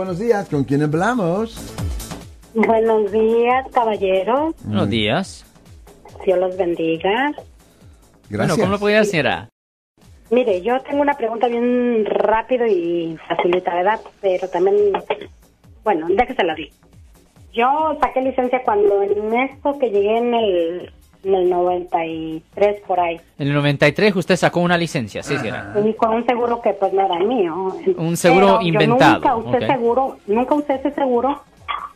Buenos días, ¿con quién hablamos? Buenos días, caballeros. Buenos días. Dios los bendiga. Gracias. Bueno, ¿cómo lo podía señora? Mire, yo tengo una pregunta bien rápido y facilita, ¿verdad? Pero también, bueno, déjese la di. Yo saqué licencia cuando en esto que llegué en el, en el 93 por ahí. En el 93 usted sacó una licencia, sí, señora. Y con un seguro que pues no era mío. Un seguro Pero inventado, Yo nunca usé ok. seguro, nunca usé ese seguro.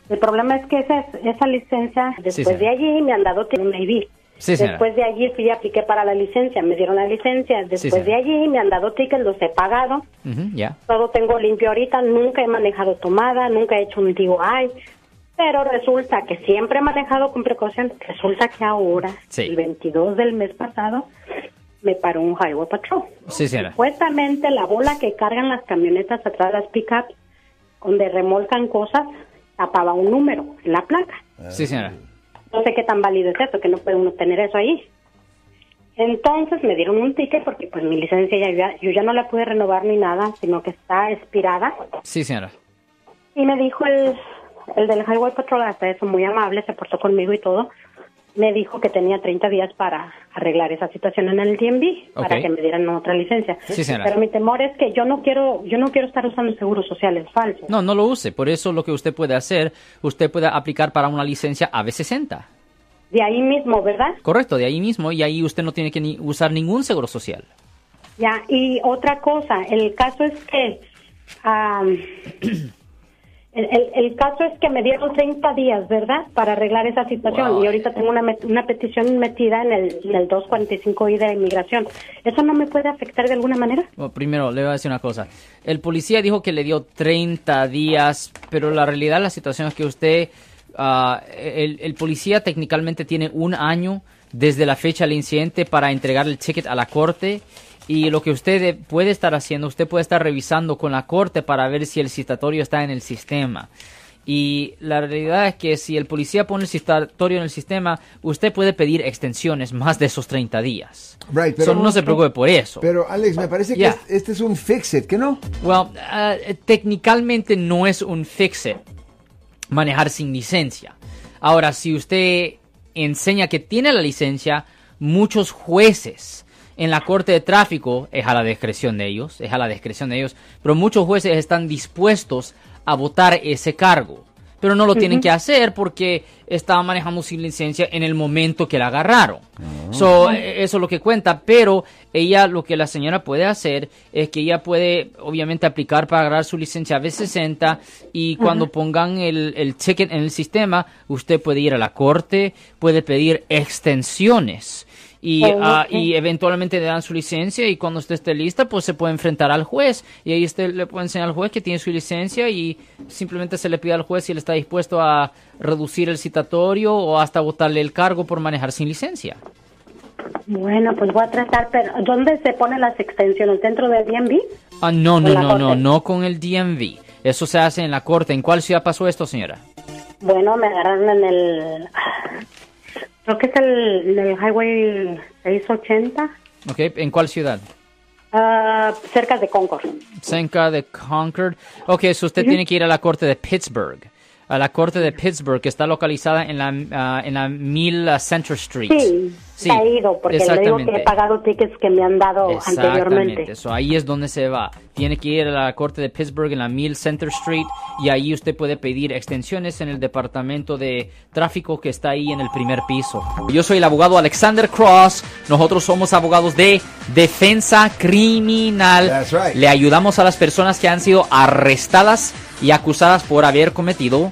El problema es que esa, esa licencia, después de allí me han dado un ID. Sí. Después de allí fui y apliqué para la licencia, me dieron la licencia. Después de allí me han dado tickets, los he pagado. Ujú, ya. Todo tengo limpio ahorita, nunca he manejado tomada, nunca he hecho un DUI. Pero resulta que siempre he manejado con precaución. Resulta que ahora, Sí. el 22 del mes pasado, me paró un Highway Patrol. Sí, señora. Supuestamente la bola que cargan las camionetas atrás de las pickups, donde remolcan cosas, tapaba un número en la placa. Sí, señora. No sé qué tan válido es eso, que no puede uno tener eso ahí. Entonces me dieron un ticket porque pues mi licencia ya, ya- yo ya no la pude renovar ni nada, sino que está expirada. Sí, señora. Y me dijo el, el del Highway Patrol, hasta eso muy amable, se portó conmigo y todo. Me dijo que tenía 30 días para arreglar esa situación en el DMV, para Ok. que me dieran otra licencia. Sí, señora. Pero mi temor es que yo no quiero, yo no quiero estar usando seguros sociales falsos. No, no lo use. Por eso lo que usted puede hacer, usted puede aplicar para una licencia AB60. De ahí mismo, ¿verdad? Correcto, de ahí mismo. Y ahí usted no tiene que ni usar ningún seguro social. Ya, y otra cosa, el caso es que am, el, el- el caso es que me dieron 30 días, ¿verdad? Para arreglar esa situación Wow. y ahorita tengo una, met- una petición metida en el, en el 245I de la inmigración. ¿Eso no me puede afectar de alguna manera? Bueno, primero, le voy a decir una cosa. El policía dijo que le dio 30 días, pero la realidad, la situación es que usted, ah, el, el policía técnicamente tiene un año desde la fecha del incidente para entregar el ticket a la corte. Y lo que usted puede estar haciendo, usted puede estar revisando con la corte para ver si el citatorio está en el sistema. Y la realidad es que si el policía pone el citatorio en el sistema, usted puede pedir extensiones más de esos 30 días. Right, So, no se preocupe por eso. Pero Alex, me parece que Ya. es- este es un fix-it, ¿que no? Well, ah, técnicalmente no es un fix-it manejar sin licencia. Ahora, si usted enseña que tiene la licencia, muchos jueces en la corte de tráfico, es a la discreción de ellos, es a la discreción de ellos, pero muchos jueces están dispuestos a votar ese cargo. Pero no lo tienen que hacer porque estaba manejando sin licencia en el momento que la agarraron. So, eh, eso es lo que cuenta, pero ella, lo que la señora puede hacer es que ella puede, obviamente, aplicar para agarrar su licencia B60 y cuando pongan el, el ticket en el sistema, usted puede ir a la corte, puede pedir extensiones. Y, ah, y eventualmente le dan su licencia y cuando usted esté lista, pues se puede enfrentar al juez y ahí usted le puede enseñar al juez que tiene su licencia y simplemente se le pide al juez si él está dispuesto a reducir el citatorio o hasta votarle el cargo por manejar sin licencia. Bueno, pues voy a tratar, pero ¿dónde se ponen las extensiones? ¿Dentro del DMV? Ah, no, no, ¿En la no, no, no con el DMV. Eso se hace en la corte. ¿En cuál ciudad pasó esto, señora? Bueno, me agarraron en el... Creo que es el, el Highway 680, Ok, ¿en cuál ciudad? ah, cerca de Concord. cerca de Concord. Ok, so usted tiene que ir a la corte de Pittsburgh. A la corte de Pittsburgh, que está localizada en la, ah, en la 1000 Center Street. Sí, se ha ido, porque le digo que he pagado tickets que me han dado anteriormente. Exactamente. So, ahí es donde se va. Tiene que ir a la corte de Pittsburgh en la 1000 Center Street y ahí usted puede pedir extensiones en el departamento de tráfico que está ahí en el primer piso. Yo soy el abogado Alexander Cross. Nosotros somos abogados de defensa criminal. That's right. Le ayudamos a las personas que han sido arrestadas y acusadas por haber cometido